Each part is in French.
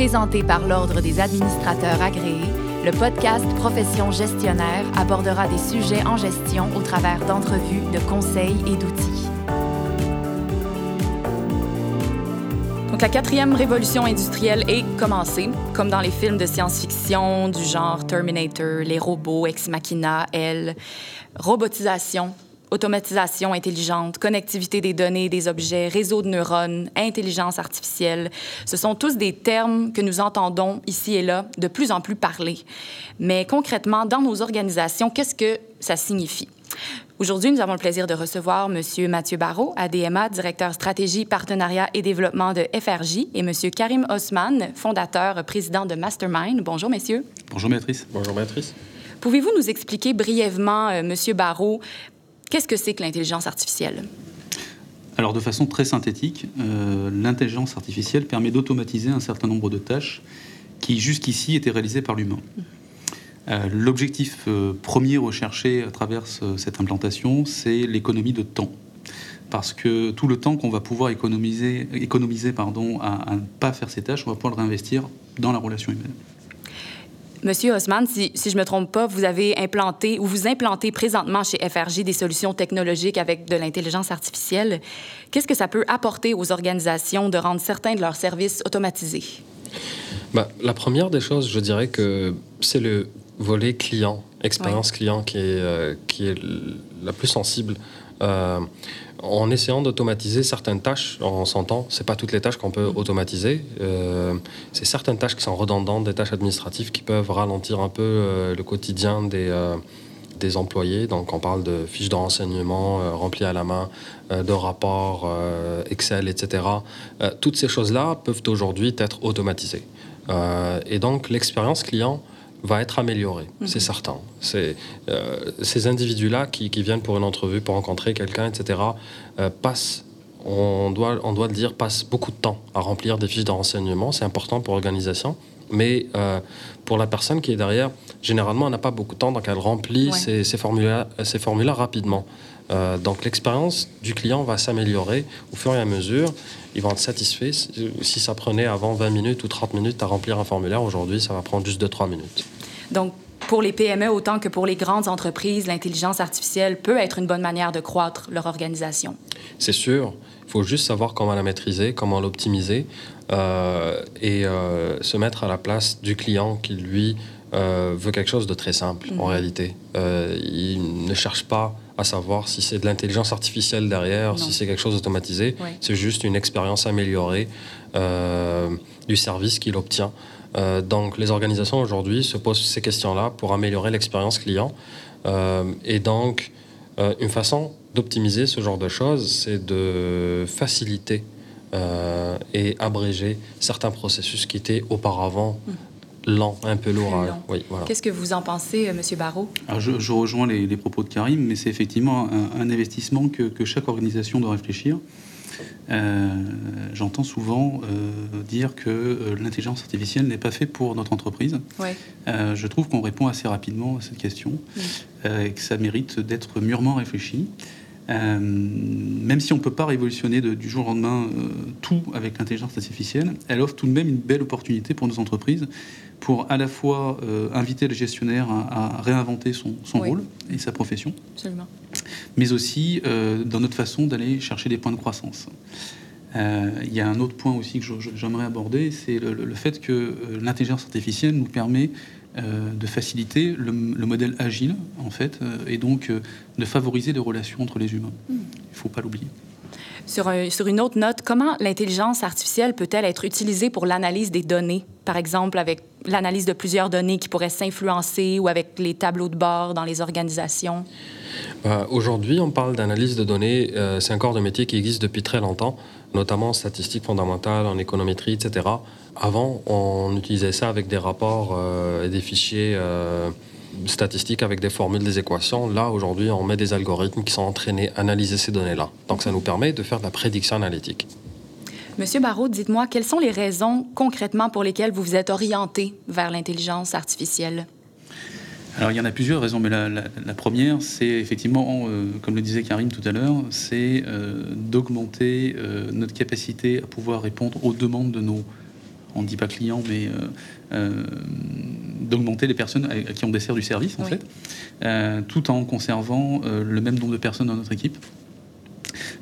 Présenté par l'Ordre des administrateurs agréés, le podcast Profession gestionnaire abordera des sujets en gestion au travers d'entrevues, de conseils et d'outils. Donc, la quatrième révolution industrielle est commencée, comme dans les films de science-fiction du genre Terminator, les robots, Ex Machina, Elle, robotisation, automatisation intelligente, connectivité des données, des objets, réseau de neurones, intelligence artificielle. Ce sont tous des termes que nous entendons ici et là de plus en plus parler. Mais concrètement, dans nos organisations, qu'est-ce que ça signifie? Aujourd'hui, nous avons le plaisir de recevoir M. Mathieu Barrault, ADMA, directeur stratégie, partenariat et développement de FRJ, et M. Karim Osman, fondateur, président de Mastermind. Bonjour, messieurs. Bonjour, maîtrise. Bonjour, maîtrise. Pouvez-vous nous expliquer brièvement, euh, M. Barrault, Qu'est-ce que c'est que l'intelligence artificielle? Alors, de façon très synthétique, euh, l'intelligence artificielle permet d'automatiser un certain nombre de tâches qui, jusqu'ici, étaient réalisées par l'humain. Euh, l'objectif euh, premier recherché à travers cette implantation, c'est l'économie de temps. Parce que tout le temps qu'on va pouvoir économiser, économiser pardon, à, à ne pas faire ces tâches, on va pouvoir le réinvestir dans la relation humaine. Monsieur Osman, si, si je ne me trompe pas, vous avez implanté ou vous implantez présentement chez FRJ des solutions technologiques avec de l'intelligence artificielle. Qu'est-ce que ça peut apporter aux organisations de rendre certains de leurs services automatisés? Ben, la première des choses, je dirais que c'est le volet client, expérience client, qui est, euh, qui est la plus sensible. Euh, en essayant d'automatiser certaines tâches, on s'entend, c'est pas toutes les tâches qu'on peut automatiser. Euh, c'est certaines tâches qui sont redondantes, des tâches administratives qui peuvent ralentir un peu euh, le quotidien des, euh, des employés. Donc, on parle de fiches de renseignement remplies à la main, de rapports Excel, etc. toutes ces choses-là peuvent aujourd'hui être automatisées. et donc, l'expérience client va être amélioré, c'est mhm. certain. C'est, euh, ces individus-là qui, viennent pour une entrevue, pour rencontrer quelqu'un, etc., euh, passent, on doit, on doit le dire, passent beaucoup de temps à remplir des fiches de renseignement. C'est important pour l'organisation. Mais euh, pour la personne qui est derrière, généralement, elle n'a pas beaucoup de temps, donc elle remplit ces, ces, formulaires, ces formulaires rapidement. Donc l'expérience du client va s'améliorer au fur et à mesure. Ils vont être satisfaits. Si ça prenait avant 20 minutes ou 30 minutes à remplir un formulaire, aujourd'hui, ça va prendre juste 2-3 minutes. Donc, pour les PME autant que pour les grandes entreprises, l'intelligence artificielle peut être une bonne manière de croître leur organisation. C'est sûr. Il faut juste savoir comment la maîtriser, comment l'optimiser euh, et euh, se mettre à la place du client qui, lui, euh, veut quelque chose de très simple, en mhm. réalité. il ne cherche pas à savoir si c'est de l'intelligence artificielle derrière, si c'est quelque chose d'automatisé. C'est juste une expérience améliorée du service qu'il obtient. Euh, donc les organisations aujourd'hui se posent ces questions-là pour améliorer l'expérience client. Euh, et donc, euh, une façon d'optimiser ce genre de choses, c'est de faciliter et abréger certains processus qui étaient auparavant lents, un peu. Oui, voilà. Qu'est-ce que vous en pensez, M. Barrault? Je, rejoins les, propos de Karim, mais c'est effectivement un, investissement que, que, chaque organisation doit réfléchir. Euh, j'entends souvent euh, dire que euh, l'intelligence artificielle n'est pas faite pour notre entreprise. je trouve qu'on répond assez rapidement à cette question et que ça mérite d'être mûrement réfléchi. même si on ne peut pas révolutionner du jour au lendemain tout avec l'intelligence artificielle, elle offre tout de même une belle opportunité pour nos entreprises pour à la fois inviter le gestionnaire à, réinventer son, rôle et sa profession, Absolument mais aussi euh, dans notre façon d'aller chercher des points de croissance. Euh, il y a un autre point aussi que j'aimerais aborder, c'est le, fait que euh, l'intelligence artificielle nous permet de faciliter le, modèle agile, en fait, et donc de favoriser les relations entre les humains. Hmm. Il ne faut pas l'oublier. Sur, sur, une autre note, comment l'intelligence artificielle peut-elle être utilisée pour l'analyse des données, par exemple avec l'analyse de plusieurs données qui pourraient s'influencer ou avec les tableaux de bord dans les organisations? Bah, aujourd'hui, on parle d'analyse de données. Euh, c'est un corps de métier qui existe depuis très longtemps, notamment en statistiques fondamentales, en économétrie, etc. Avant, on utilisait ça avec des rapports euh, et des fichiers euh, statistiques avec des formules, des équations. Là, aujourd'hui, on met des algorithmes qui sont entraînés à analyser ces données-là. Donc, ça nous permet de faire de la prédiction analytique. Monsieur Barraud, dites-moi, quelles sont les raisons concrètement pour lesquelles vous vous êtes orienté vers l'intelligence artificielle? Alors il y en a plusieurs raisons, mais la, première, c'est effectivement, euh, comme le disait Karim tout à l'heure, c'est euh, d'augmenter euh, notre capacité à pouvoir répondre aux demandes de nos, on ne dit pas clients, mais d'augmenter les personnes à, qui on dessert du service, en fait, tout en conservant le même nombre de personnes dans notre équipe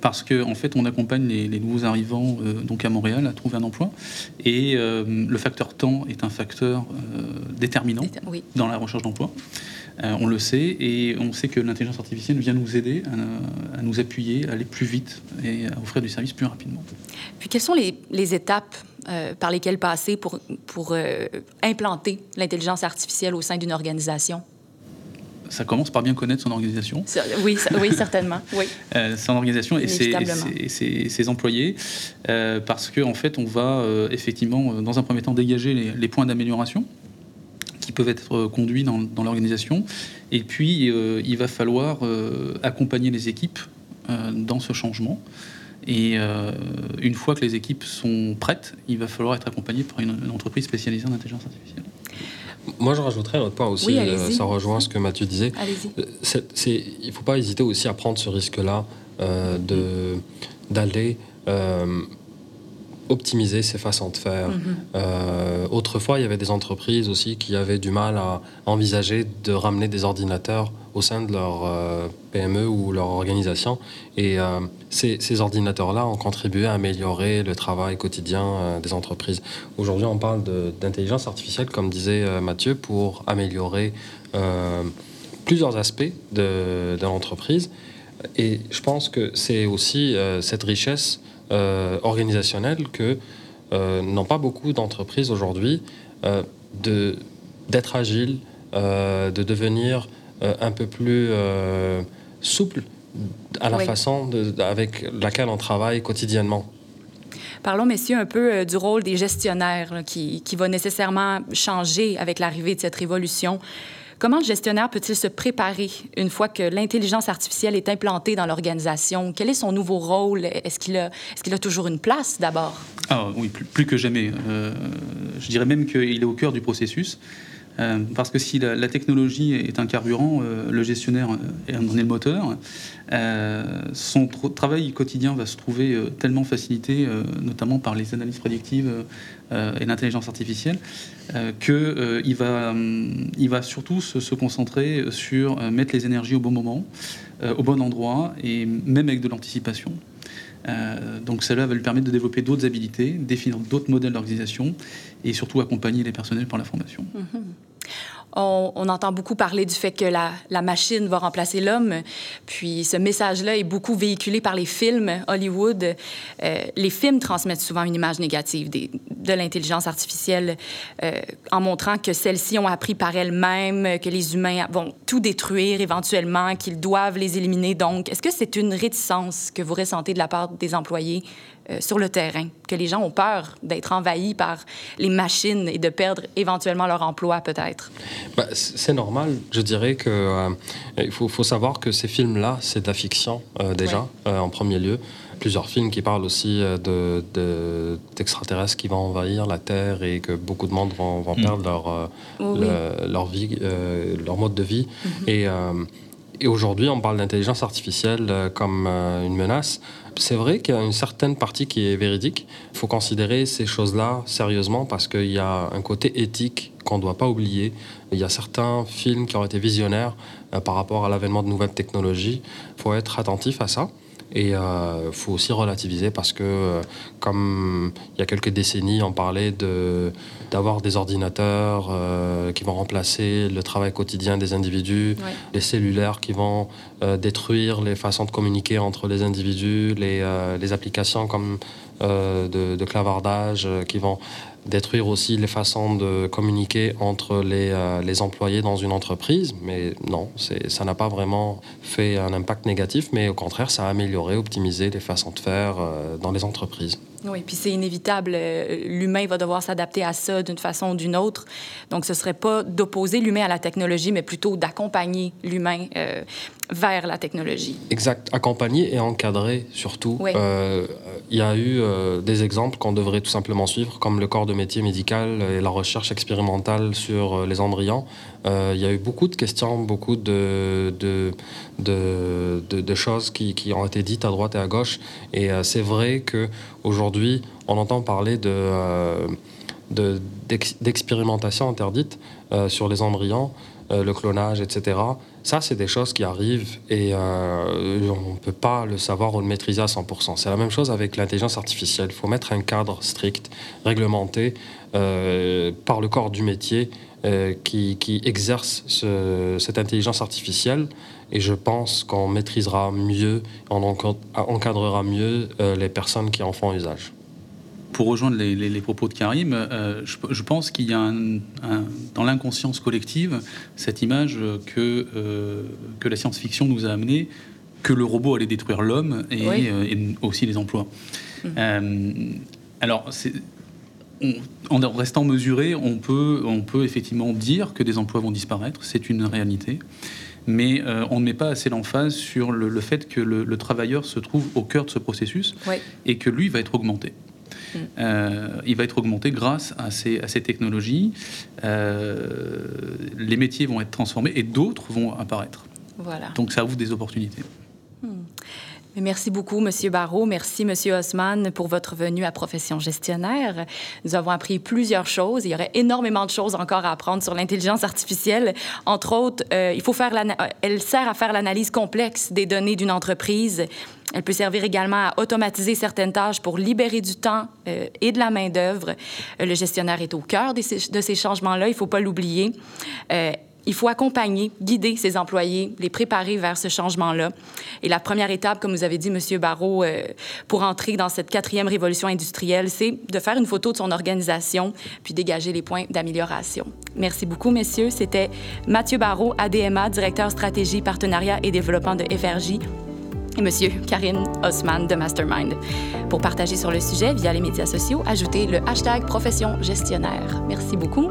parce qu'en en fait, on accompagne les, nouveaux arrivants euh, donc à Montréal à trouver un emploi. Et euh, le facteur temps est un facteur euh, déterminant dans la recherche d'emploi. On le sait, et on sait que l'intelligence artificielle vient nous aider à, nous appuyer, à aller plus vite et à offrir du service plus rapidement. Puis quelles sont les, étapes par lesquelles passer pour, pour implanter l'intelligence artificielle au sein d'une organisation? ça commence par bien connaître son organisation. Oui, oui certainement. Oui. Euh, son organisation et ses, employés, euh, parce qu'en en fait, on va euh, effectivement, dans un premier temps, dégager les, points d'amélioration peuvent être conduits dans, l'organisation. Et puis, il va falloir accompagner les équipes dans ce changement. Et une fois que les équipes sont prêtes, il va falloir être accompagné par une entreprise spécialisée en intelligence artificielle. Moi, je rajouterais un autre point aussi, euh, ça rejoint ce que Mathieu disait. Euh, il ne faut pas hésiter aussi à prendre ce risque-là euh, de d'aller optimiser ses façons de faire. Mm-hmm. autrefois, il y avait des entreprises aussi qui avaient du mal à envisager de ramener des ordinateurs au sein de leur euh, PME ou leur organisation. Et euh, ces, ordinateurs-là ont contribué à améliorer le travail quotidien euh, des entreprises. Aujourd'hui, on parle d'intelligence artificielle, comme disait Mathieu, pour améliorer plusieurs aspects de, de l'entreprise. Et je pense que c'est aussi cette richesse organisationnelle que n'ont pas beaucoup d'entreprises aujourd'hui d'être agiles, de devenir euh, un peu plus euh, souple à la façon avec laquelle on travaille quotidiennement. Parlons, messieurs, un peu euh, du rôle des gestionnaires qui, qui, va nécessairement changer avec l'arrivée de cette révolution. Comment le gestionnaire peut-il se préparer une fois que l'intelligence artificielle est implantée dans l'organisation? Quel est son nouveau rôle? Est-ce qu'il a, est a toujours une place d'abord? Ah, oui, plus, que jamais. je dirais même qu'il est au cœur du processus. Euh, parce que si la, technologie est un carburant, euh, le gestionnaire euh, en est le moteur. son travail quotidien va se trouver tellement facilité, notamment par les analyses prédictives et l'intelligence artificielle, qu'il va, il va surtout se, concentrer sur mettre les énergies au bon moment, au bon endroit, et même avec de l'anticipation. Donc cela va lui permettre de développer d'autres habilités, définir d'autres modèles d'organisation et surtout accompagner les personnels par la formation. Mm-hmm. On, entend beaucoup parler du fait que la, machine va remplacer l'homme. Puis ce message-là est beaucoup véhiculé par les films Hollywood. Euh, les films transmettent souvent une image négative de l'intelligence artificielle euh, en montrant que celles-ci ont appris par elles-mêmes, que les humains vont tout détruire éventuellement, qu'ils doivent les éliminer. Donc, est-ce que c'est une réticence que vous ressentez de la part des employés euh, sur le terrain, que les gens ont peur d'être envahis par les machines et de perdre éventuellement leur emploi peut-être? Bah, c'est normal. Je dirais que euh, il faut, faut, savoir que ces films-là, c'est de la fiction euh, déjà en premier lieu. Plusieurs films qui parlent aussi d'extraterrestres de, qui vont envahir la Terre et que beaucoup de monde vont, vont mm. perdre leur, leur vie, leur mode de vie. Mm-hmm. Et et aujourd'hui, on parle d'intelligence artificielle euh, comme euh, une menace. C'est vrai qu'il y a une certaine partie qui est véridique. Il faut considérer ces choses-là sérieusement parce qu'il y a un côté éthique qu'on ne doit pas oublier. Il y a certains films qui ont été visionnaires euh, par rapport à l'avènement de nouvelles technologies. Il faut être attentif à ça. Et il euh, faut aussi relativiser parce que, euh, comme il y a quelques décennies, on parlait de, d'avoir des ordinateurs euh, qui vont remplacer le travail quotidien des individus, les cellulaires qui vont détruire les façons de communiquer entre les individus, les, les applications comme de, de, clavardage qui vont détruire aussi les façons de communiquer entre les, euh, les employés dans une entreprise. Mais non, ça n'a pas vraiment fait un impact négatif, mais au contraire, ça a amélioré, optimisé les façons de faire euh, dans les entreprises. Oui, puis c'est inévitable. Euh, l'humain va devoir s'adapter à ça d'une façon ou d'une autre. Donc, ce ne serait pas d'opposer l'humain à la technologie, mais plutôt d'accompagner l'humain euh, vers la technologie. Exact. Accompagner et encadrer surtout. Euh, il y a eu des exemples qu'on devrait tout simplement suivre, comme le corps de métier médical et la recherche expérimentale sur les embryons. il y a eu beaucoup de questions, beaucoup de, choses qui, ont été dites à droite et à gauche. Et c'est vrai que Aujourd'hui, on entend parler de, euh, d'expérimentation interdite sur les embryons, le clonage, etc. Ça, c'est des choses qui arrivent et euh, on ne peut pas le savoir ou le maîtriser à 100%. C'est la même chose avec l'intelligence artificielle. Il faut mettre un cadre strict, réglementé euh, par le corps du métier euh, qui, exerce cette intelligence artificielle. Et je pense qu'on maîtrisera mieux, on encadrera mieux les personnes qui en font usage pour rejoindre les, propos de Karim, euh, je, pense qu'il y a dans l'inconscience collective cette image que, euh, que la science-fiction nous a amené que le robot allait détruire l'homme et, euh, aussi les emplois. Hum. alors, en restant mesuré, on peut, on peut effectivement dire que des emplois vont disparaître, c'est une réalité. Mais on ne met pas assez l'emphase sur le, fait que le, travailleur se trouve au cœur de ce processus et que lui va être augmenté. Euh, il va être augmenté grâce à ces, à ces technologies. Euh, les métiers vont être transformés et d'autres vont apparaître. Voilà. Donc ça ouvre des opportunités. Merci beaucoup, Monsieur Barrault. Merci, Monsieur Haussmann, pour votre venue à Profession gestionnaire. Nous avons appris plusieurs choses. Il y aurait énormément de choses encore à apprendre sur l'intelligence artificielle. Entre autres, euh, il faut faire elle sert à faire l'analyse complexe des données d'une entreprise. Elle peut servir également à automatiser certaines tâches pour libérer du temps euh, et de la main-d'œuvre. Euh, le gestionnaire est au cœur de ces, de ces changements-là, il ne faut pas l'oublier il faut accompagner, guider ses employés, les préparer vers ce changement-là. Et la première étape, comme vous avez dit, M. Barrault, euh, pour entrer dans cette quatrième révolution industrielle, c'est de faire une photo de son organisation, puis dégager les points d'amélioration. Merci beaucoup, messieurs. C'était Mathieu Barrault, ADMA, directeur stratégie, partenariat et développement de FRJ, et Monsieur Karine Osman de Mastermind. Pour partager sur le sujet via les médias sociaux, ajoutez le hashtag profession gestionnaire. Merci beaucoup,